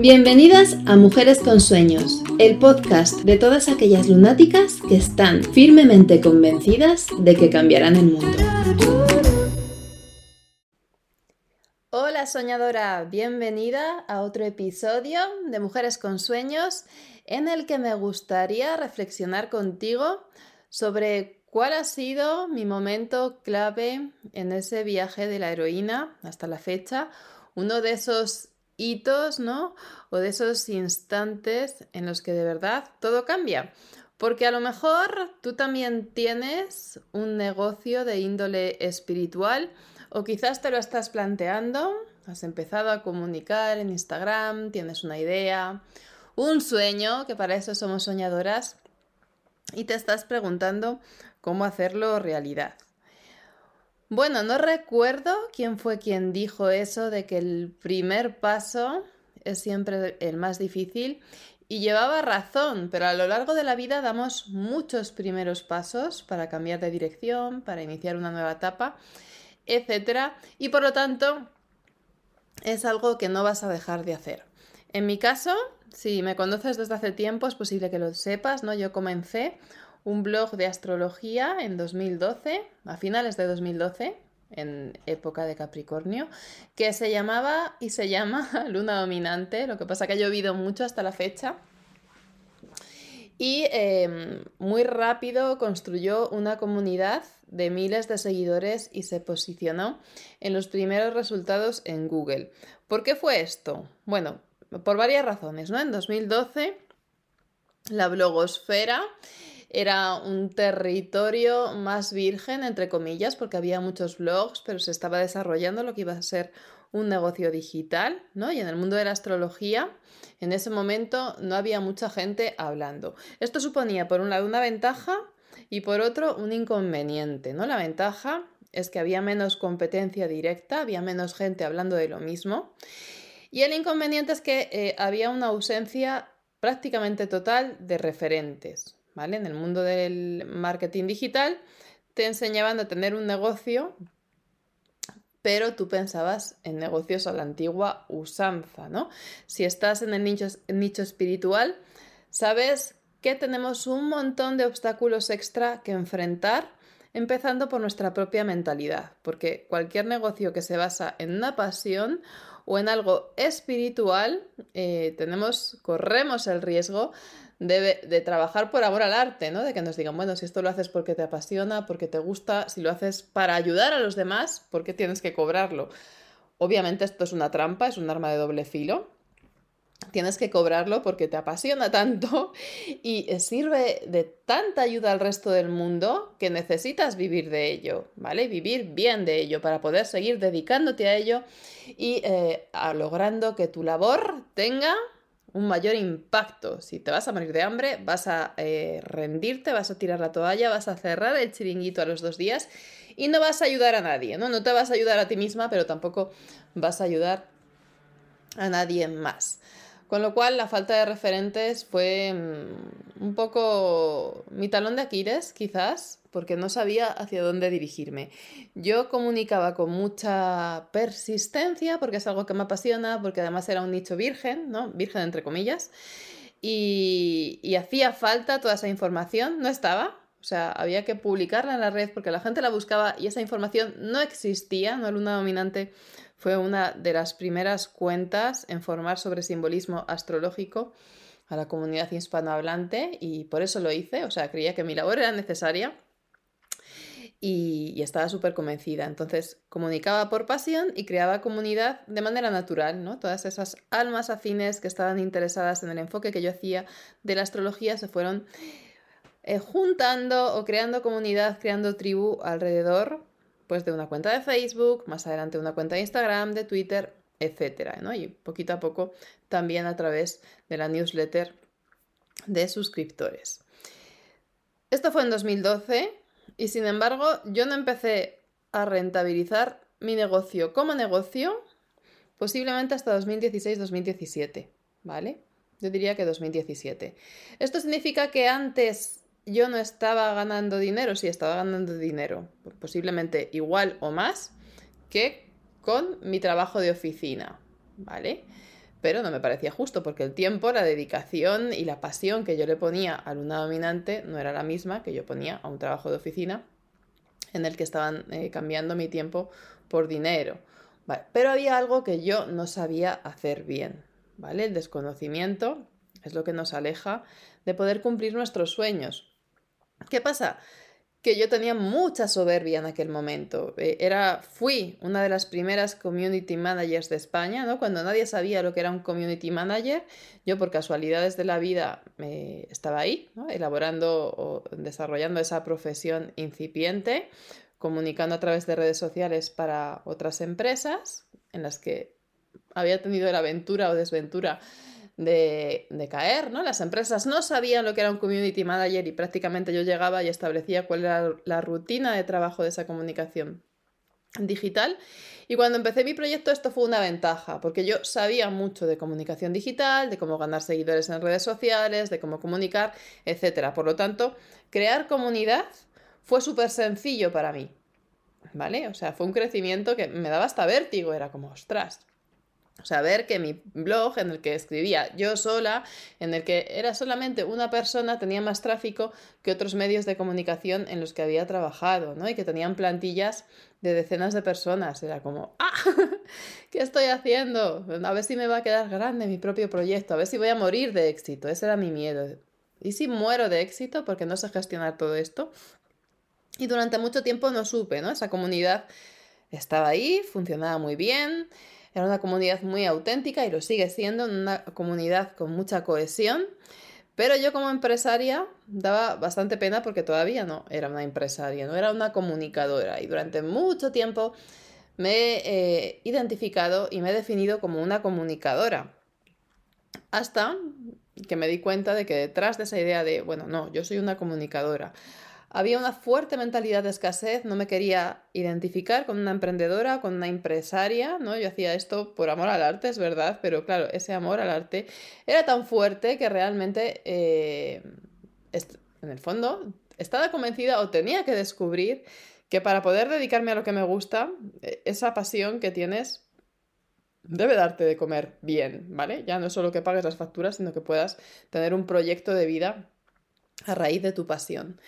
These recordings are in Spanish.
Bienvenidas a Mujeres con Sueños, el podcast de todas aquellas lunáticas que están firmemente convencidas de que cambiarán el mundo. Hola soñadora, bienvenida a otro episodio de Mujeres con Sueños en el que me gustaría reflexionar contigo sobre cuál ha sido mi momento clave en ese viaje de la heroína hasta la fecha, uno de esos hitos, ¿no? O de esos instantes en los que de verdad todo cambia. Porque a lo mejor tú también tienes un negocio de índole espiritual o quizás te lo estás planteando, has empezado a comunicar en Instagram, tienes una idea, un sueño, que para eso somos soñadoras, y te estás preguntando cómo hacerlo realidad. Bueno, no recuerdo quién fue quien dijo eso de que el primer paso es siempre el más difícil y llevaba razón, pero a lo largo de la vida damos muchos primeros pasos para cambiar de dirección, para iniciar una nueva etapa, etc. Y por lo tanto es algo que no vas a dejar de hacer. En mi caso, si me conoces desde hace tiempo, es posible que lo sepas, ¿no? Yo comencé un blog de astrología en 2012, a finales de 2012, en época de Capricornio, que se llamaba y se llama Luna Dominante, lo que pasa que ha llovido mucho hasta la fecha. Y em, muy rápido construyó una comunidad de miles de seguidores y se posicionó en los primeros resultados en Google. ¿Por qué fue esto? Bueno, por varias razones, ¿no? En 2012 la blogosfera era un territorio más virgen, entre comillas, porque había muchos blogs, pero se estaba desarrollando lo que iba a ser un negocio digital, ¿no? Y en el mundo de la astrología, en ese momento no había mucha gente hablando. Esto suponía, por un lado, una ventaja y por otro, un inconveniente, ¿no? La ventaja es que había menos competencia directa, había menos gente hablando de lo mismo. Y el inconveniente es que eh, había una ausencia prácticamente total de referentes. En el mundo del marketing digital te enseñaban a tener un negocio, pero tú pensabas en negocios a la antigua usanza, ¿no? Si estás en el nicho, nicho espiritual, sabes que tenemos un montón de obstáculos extra que enfrentar, empezando por nuestra propia mentalidad, porque cualquier negocio que se basa en una pasión o en algo espiritual, eh, tenemos, corremos el riesgo de, trabajar por amor al arte, ¿no? De que nos digan, bueno, si esto lo haces porque te apasiona, porque te gusta, si lo haces para ayudar a los demás, ¿por qué tienes que cobrarlo? Obviamente esto es una trampa, es un arma de doble filo. Tienes que cobrarlo porque te apasiona tanto y sirve de tanta ayuda al resto del mundo que necesitas vivir de ello, ¿vale? Vivir bien de ello para poder seguir dedicándote a ello y eh, logrando que tu labor tenga un mayor impacto. Si te vas a morir de hambre, vas a eh, rendirte, vas a tirar la toalla, vas a cerrar el chiringuito a los dos días y no vas a ayudar a nadie, ¿no? No te vas a ayudar a ti misma, pero tampoco vas a ayudar a nadie más. Con lo cual, la falta de referentes fue mm, un poco mi talón de Aquiles, quizás, porque no sabía hacia dónde dirigirme. Yo comunicaba con mucha persistencia, porque es algo que me apasiona, porque además era un nicho virgen, ¿no? Virgen entre comillas, y, y hacía falta toda esa información, no estaba, o sea, había que publicarla en la red porque la gente la buscaba y esa información no existía, no Luna Dominante fue una de las primeras cuentas en formar sobre simbolismo astrológico a la comunidad hispanohablante y por eso lo hice, o sea, creía que mi labor era necesaria y, estaba súper convencida. Entonces comunicaba por pasión y creaba comunidad de manera natural, ¿no? Todas esas almas afines que estaban interesadas en el enfoque que yo hacía de la astrología se fueron eh, juntando o creando comunidad, creando tribu alrededor pues de una cuenta de Facebook, más adelante una cuenta de Instagram, de Twitter, etcétera, ¿no? Y poquito a poco también a través de la newsletter de suscriptores. Esto fue en 2012 y sin embargo, yo no empecé a rentabilizar mi negocio como negocio posiblemente hasta 2016-2017, ¿vale? Yo diría que 2017. Esto significa que antes yo no estaba ganando dinero, sí estaba ganando dinero, posiblemente igual o más que con mi trabajo de oficina, ¿vale? pero no me parecía justo porque el tiempo, la dedicación y la pasión que yo le ponía a una dominante no era la misma que yo ponía a un trabajo de oficina en el que estaban eh, cambiando mi tiempo por dinero. Pero había algo que yo no sabía hacer bien, ¿vale? El desconocimiento es lo que nos aleja de poder cumplir nuestros sueños. ¿Qué pasa? que yo tenía mucha soberbia en aquel momento. Eh, era, fui una de las primeras community managers de España, ¿no? Cuando nadie sabía lo que era un community manager, yo por casualidades de la vida me estaba ahí, elaborando o desarrollando esa profesión incipiente, comunicando a través de redes sociales para otras empresas en las que había tenido la aventura o desventura de, caer, ¿no? Las empresas no sabían lo que era un community manager y prácticamente yo llegaba y establecía cuál era la rutina de trabajo de esa comunicación digital. Y cuando empecé mi proyecto esto fue una ventaja, porque yo sabía mucho de comunicación digital, de cómo ganar seguidores en redes sociales, de cómo comunicar, etc. Por lo tanto, crear comunidad fue súper sencillo para mí. ¿Vale? O sea, fue un crecimiento que me daba hasta vértigo, era como, ostras, o sea, ver que mi blog en el que escribía yo sola, en el que era solamente una persona, tenía más tráfico que otros medios de comunicación en los que había trabajado, ¿no? Y que tenían plantillas de decenas de personas. Era como, ¡ah! ¿Qué estoy haciendo? A ver si me va a quedar grande mi propio proyecto, a ver si voy a morir de éxito. Ese era mi miedo. ¿Y si muero de éxito porque no sé gestionar todo esto? Y durante mucho tiempo no supe, ¿no? Esa comunidad estaba ahí, funcionaba muy bien. Era una comunidad muy auténtica y lo sigue siendo, una comunidad con mucha cohesión. Pero yo como empresaria daba bastante pena porque todavía no era una empresaria, no era una comunicadora. Y durante mucho tiempo me he eh, identificado y me he definido como una comunicadora. Hasta que me di cuenta de que detrás de esa idea de, bueno, no, yo soy una comunicadora, había una fuerte mentalidad de escasez, no me quería identificar con una emprendedora, con una empresaria, ¿no? Yo hacía esto por amor al arte, es verdad, pero claro, ese amor al arte era tan fuerte que realmente, eh, en el fondo, estaba convencida o tenía que descubrir que para poder dedicarme a lo que me gusta, e, esa pasión que tienes debe darte de comer bien, ¿vale? Ya no es solo que pagues las facturas, sino que puedas tener un proyecto de vida a raíz de tu pasión.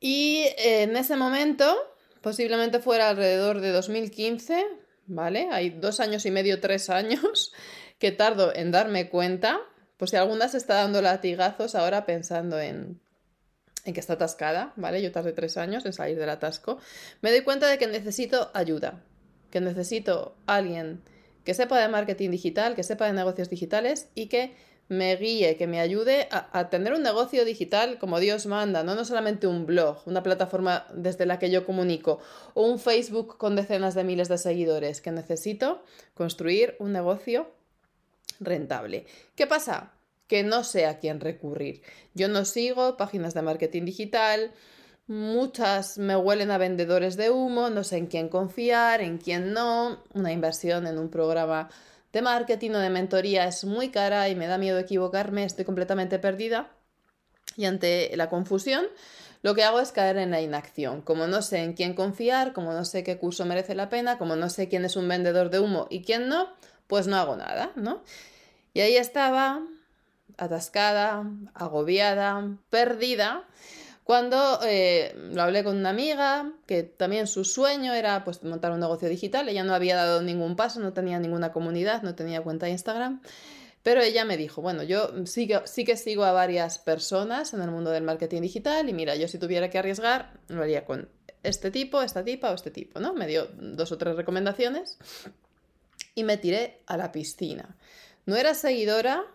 Y en ese momento, posiblemente fuera alrededor de 2015, ¿vale? Hay dos años y medio, tres años que tardo en darme cuenta. Pues si alguna se está dando latigazos ahora pensando en, en que está atascada, ¿vale? Yo tardé tres años en salir del atasco. Me doy cuenta de que necesito ayuda, que necesito alguien que sepa de marketing digital, que sepa de negocios digitales y que me guíe, que me ayude a, tener un negocio digital como Dios manda, ¿no? no solamente un blog, una plataforma desde la que yo comunico, o un Facebook con decenas de miles de seguidores, que necesito construir un negocio rentable. ¿Qué pasa? Que no sé a quién recurrir. Yo no sigo páginas de marketing digital, muchas me huelen a vendedores de humo, no sé en quién confiar, en quién no, una inversión en un programa de marketing o de mentoría es muy cara y me da miedo equivocarme, estoy completamente perdida. Y ante la confusión, lo que hago es caer en la inacción. Como no sé en quién confiar, como no sé qué curso merece la pena, como no sé quién es un vendedor de humo y quién no, pues no hago nada, ¿no? Y ahí estaba, atascada, agobiada, perdida, cuando eh, lo hablé con una amiga, que también su sueño era pues, montar un negocio digital, ella no había dado ningún paso, no tenía ninguna comunidad, no tenía cuenta de Instagram, pero ella me dijo, bueno, yo sí que, sí que sigo a varias personas en el mundo del marketing digital y mira, yo si tuviera que arriesgar, lo haría con este tipo, esta tipa o este tipo, ¿no? Me dio dos o tres recomendaciones y me tiré a la piscina. No era seguidora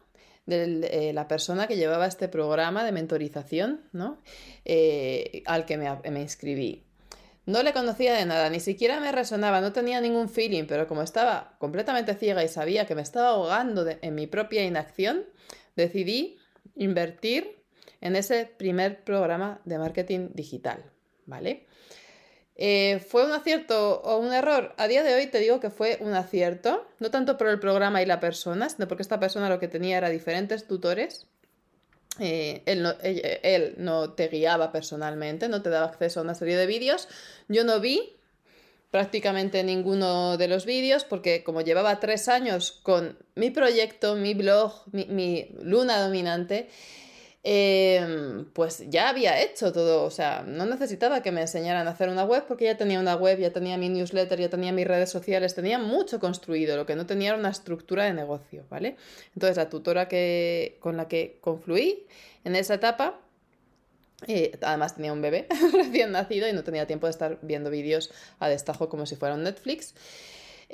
de eh, la persona que llevaba este programa de mentorización, ¿no? Eh, al que me, inscribí. No le conocía de nada, ni siquiera me resonaba, no tenía ningún feeling, pero como estaba completamente ciega y sabía que me estaba ahogando en mi propia inacción, decidí invertir en ese primer programa de marketing digital, ¿vale? Eh, ¿Fue un acierto o un error? A día de hoy te digo que fue un acierto, no tanto por el programa y la persona, sino porque esta persona lo que tenía era diferentes tutores. Eh, él, no, él, no, te guiaba personalmente, no te daba acceso a una serie de vídeos. Yo no vi prácticamente ninguno de los vídeos porque como llevaba tres años con mi proyecto, mi blog, mi, luna dominante, em, pues ya había hecho todo, o sea, no necesitaba que me enseñaran a hacer una web porque ya tenía una web, ya tenía mi newsletter, ya tenía mis redes sociales, tenía mucho construido, lo que no tenía era una estructura de negocio, ¿vale? Entonces la tutora que, con la que confluí en esa etapa además tenía un bebé recién nacido y no tenía tiempo de estar viendo vídeos a destajo como si fuera un Netflix.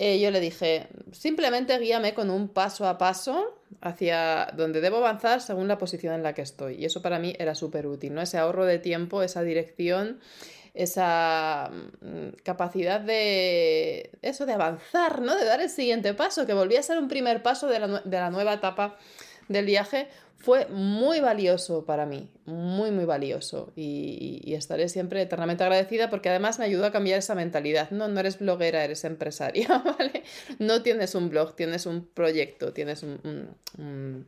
Eh, yo le dije, simplemente guíame con un paso a paso hacia donde debo avanzar según la posición en la que estoy. Y eso para mí era súper útil, ¿no? Ese ahorro de tiempo, esa dirección, esa mm, capacidad de eso, de avanzar, ¿no? De dar el siguiente paso, que volvía a ser un primer paso de la, de la nueva etapa del viaje, fue muy valioso para mí, muy, muy valioso. Y, estaré siempre eternamente agradecida porque además me ayudó a cambiar esa mentalidad. No, no eres bloguera, eres empresaria, ¿vale? No tienes un blog, tienes un proyecto, tienes un,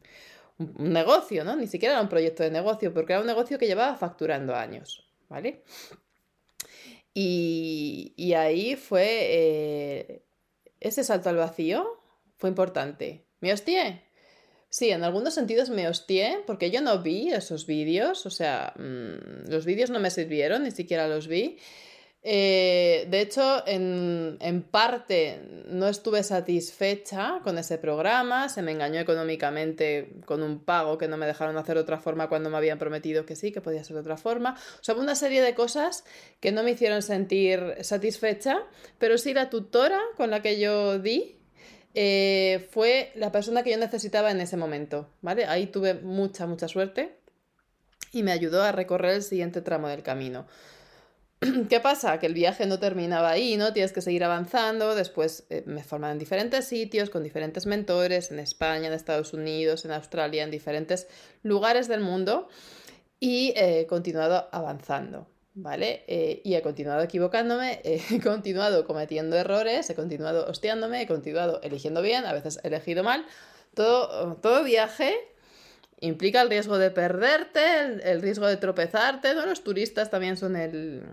negocio, ¿no? Ni siquiera era un proyecto de negocio, porque era un negocio que llevaba facturando años, ¿vale? Y, ahí fue eh, ese salto al vacío, fue importante. ¿Me hostié? Sí, en algunos sentidos me hostié porque yo no vi esos vídeos, o sea, mm, los vídeos no me sirvieron, ni siquiera los vi. Eh, de hecho, en, en, parte no estuve satisfecha con ese programa, se me engañó económicamente con un pago que no me dejaron hacer de otra forma cuando me habían prometido que sí, que podía ser de otra forma. O sea, una serie de cosas que no me hicieron sentir satisfecha, pero sí la tutora con la que yo di eh, fue la persona que yo necesitaba en ese momento, ¿vale? Ahí tuve mucha, mucha suerte y me ayudó a recorrer el siguiente tramo del camino. ¿Qué pasa? Que el viaje no terminaba ahí, ¿no? Tienes que seguir avanzando. Después eh, me forman en diferentes sitios, con diferentes mentores, en España, en Estados Unidos, en Australia, en diferentes lugares del mundo. Y he continuado avanzando. ¿Vale? Eh, y he continuado equivocándome, he continuado cometiendo errores, he continuado hostiándome, he continuado eligiendo bien, a veces he elegido mal. Todo, todo viaje implica el riesgo de perderte, el, riesgo de tropezarte. Los turistas también son el,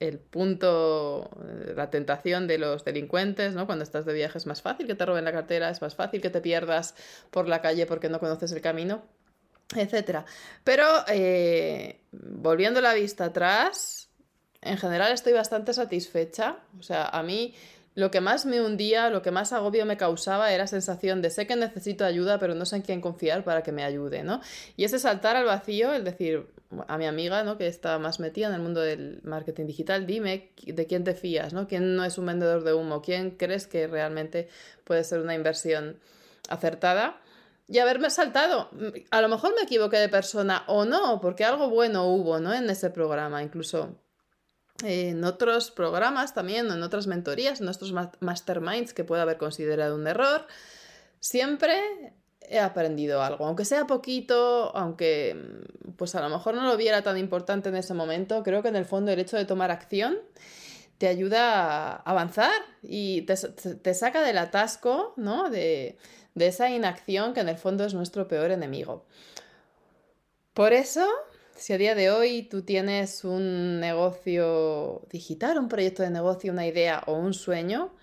el punto, la tentación de los delincuentes, ¿no? Cuando estás de viaje es más fácil que te roben la cartera, es más fácil que te pierdas por la calle porque no conoces el camino etcétera. Pero eh, volviendo la vista atrás, en general estoy bastante satisfecha. O sea, a mí lo que más me hundía, lo que más agobio me causaba era sensación de sé que necesito ayuda, pero no sé en quién confiar para que me ayude, ¿no? Y ese saltar al vacío, el decir a mi amiga, ¿no? Que está más metida en el mundo del marketing digital, dime de quién te fías, ¿no? ¿Quién no es un vendedor de humo? ¿Quién crees que realmente puede ser una inversión acertada? Y haberme saltado. A lo mejor me equivoqué de persona o no, porque algo bueno hubo, ¿no? En ese programa, incluso en otros programas también, en otras mentorías, en otros masterminds que pueda haber considerado un error. Siempre he aprendido algo, aunque sea poquito, aunque pues a lo mejor no lo viera tan importante en ese momento, creo que en el fondo el hecho de tomar acción te ayuda a avanzar y te, saca del atasco, ¿no? De, de esa inacción que en el fondo es nuestro peor enemigo. Por eso, si a día de hoy tú tienes un negocio digital, un proyecto de negocio, una idea o un sueño,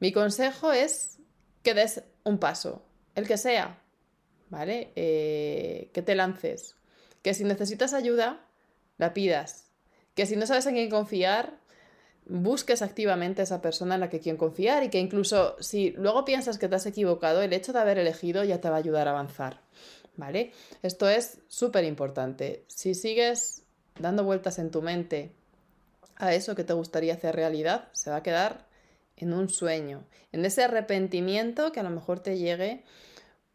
mi consejo es que des un paso, el que sea, ¿vale? Eh, que te lances, que si necesitas ayuda, la pidas, que si no sabes en quién confiar, busques activamente esa persona en la que quieres confiar y que incluso si luego piensas que te has equivocado, el hecho de haber elegido ya te va a ayudar a avanzar. ¿Vale? Esto es súper importante. Si sigues dando vueltas en tu mente a eso que te gustaría hacer realidad, se va a quedar en un sueño, en ese arrepentimiento que a lo mejor te llegue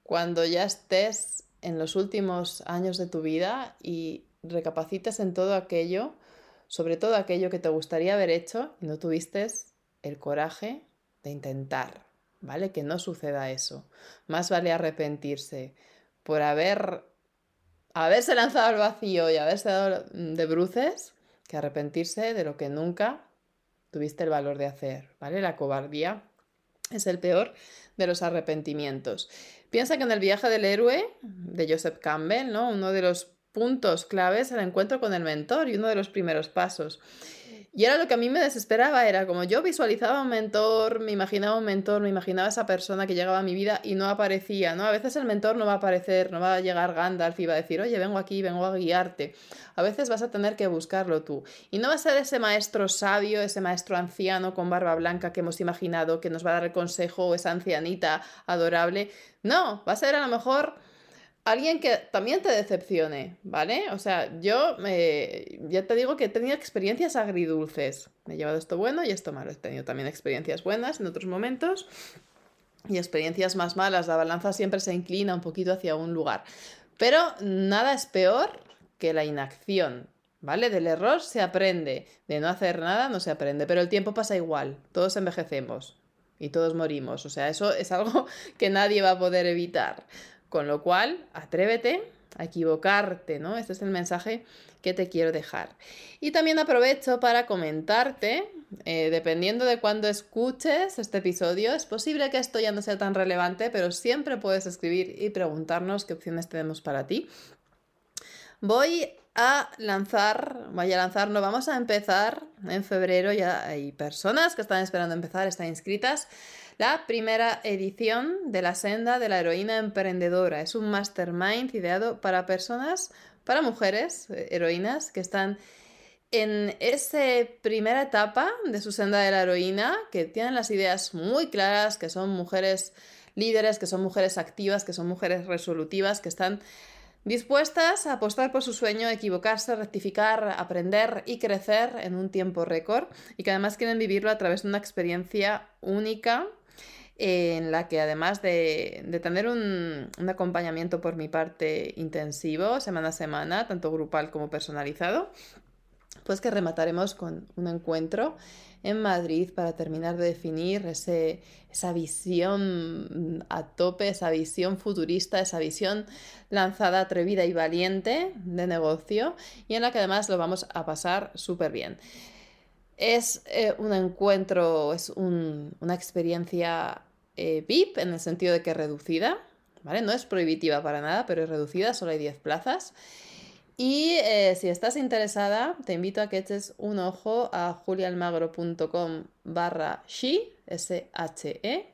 cuando ya estés en los últimos años de tu vida y recapacites en todo aquello sobre todo aquello que te gustaría haber hecho y no tuviste el coraje de intentar, ¿vale? Que no suceda eso. Más vale arrepentirse por haber haberse lanzado al vacío y haberse dado de bruces que arrepentirse de lo que nunca tuviste el valor de hacer, ¿vale? La cobardía es el peor de los arrepentimientos. Piensa que en el viaje del héroe de Joseph Campbell, ¿no? Uno de los puntos claves el encuentro con el mentor y uno de los primeros pasos. Y era lo que a mí me desesperaba, era como yo visualizaba un mentor, me imaginaba un mentor, me imaginaba esa persona que llegaba a mi vida y no aparecía, ¿no? A veces el mentor no va a aparecer, no va a llegar Gandalf y va a decir, oye, vengo aquí, vengo a guiarte. A veces vas a tener que buscarlo tú. Y no va a ser ese maestro sabio, ese maestro anciano con barba blanca que hemos imaginado que nos va a dar el consejo o esa ancianita adorable. No, va a ser a lo mejor alguien que también te decepcione, ¿vale? O sea, yo eh, ya te digo que he tenido experiencias agridulces. Me he llevado esto bueno y esto malo. He tenido también experiencias buenas en otros momentos y experiencias más malas. La balanza siempre se inclina un poquito hacia un lugar. Pero nada es peor que la inacción, ¿vale? Del error se aprende, de no hacer nada no se aprende, pero el tiempo pasa igual, todos envejecemos y todos morimos, o sea, eso es algo que nadie va a poder evitar. Con lo cual, atrévete a equivocarte, ¿no? Este es el mensaje que te quiero dejar. Y también aprovecho para comentarte, eh, dependiendo de cuándo escuches este episodio, es posible que esto ya no sea tan relevante, pero siempre puedes escribir y preguntarnos qué opciones tenemos para ti. Voy a lanzar, voy a lanzar, no vamos a empezar en febrero, ya hay personas que están esperando empezar, están inscritas la primera edición de la senda de la heroína emprendedora. Es un mastermind ideado para personas, para mujeres, eh, heroínas, que están en esa primera etapa de su senda de la heroína, que tienen las ideas muy claras, que son mujeres líderes, que son mujeres activas, que son mujeres resolutivas, que están dispuestas a apostar por su sueño, equivocarse, rectificar, aprender y crecer en un tiempo récord y que además quieren vivirlo a través de una experiencia única en la que además de, tener un, acompañamiento por mi parte intensivo, semana a semana, tanto grupal como personalizado, pues que remataremos con un encuentro en Madrid para terminar de definir ese, esa visión a tope, esa visión futurista, esa visión lanzada, atrevida y valiente de negocio y en la que además lo vamos a pasar súper bien. Es eh, un encuentro, es una experiencia eh, VIP en el sentido de que reducida, ¿vale? No es prohibitiva para nada, pero es reducida, solo hay 10 plazas. Y eh, si estás interesada, te invito a que eches un ojo a julialmagro.com barra she, S-H-E,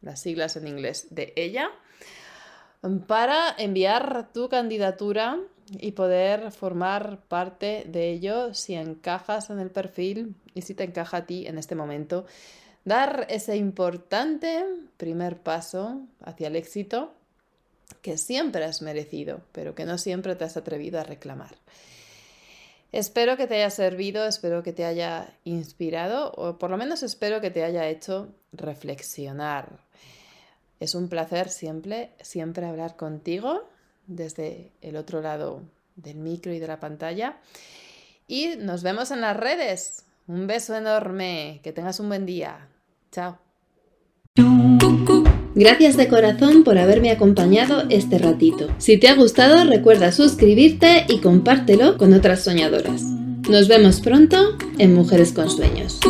las siglas en inglés de ella, para enviar tu candidatura y poder formar parte de ello. Si encajas en el perfil y si te encaja a ti en este momento dar ese importante primer paso hacia el éxito que siempre has merecido, pero que no siempre te has atrevido a reclamar. Espero que te haya servido, espero que te haya inspirado o por lo menos espero que te haya hecho reflexionar. Es un placer siempre, siempre hablar contigo desde el otro lado del micro y de la pantalla. Y nos vemos en las redes. Un beso enorme, que tengas un buen día. Chao. Gracias de corazón por haberme acompañado este ratito. Si te ha gustado, recuerda suscribirte y compártelo con otras soñadoras. Nos vemos pronto en Mujeres con Sueños.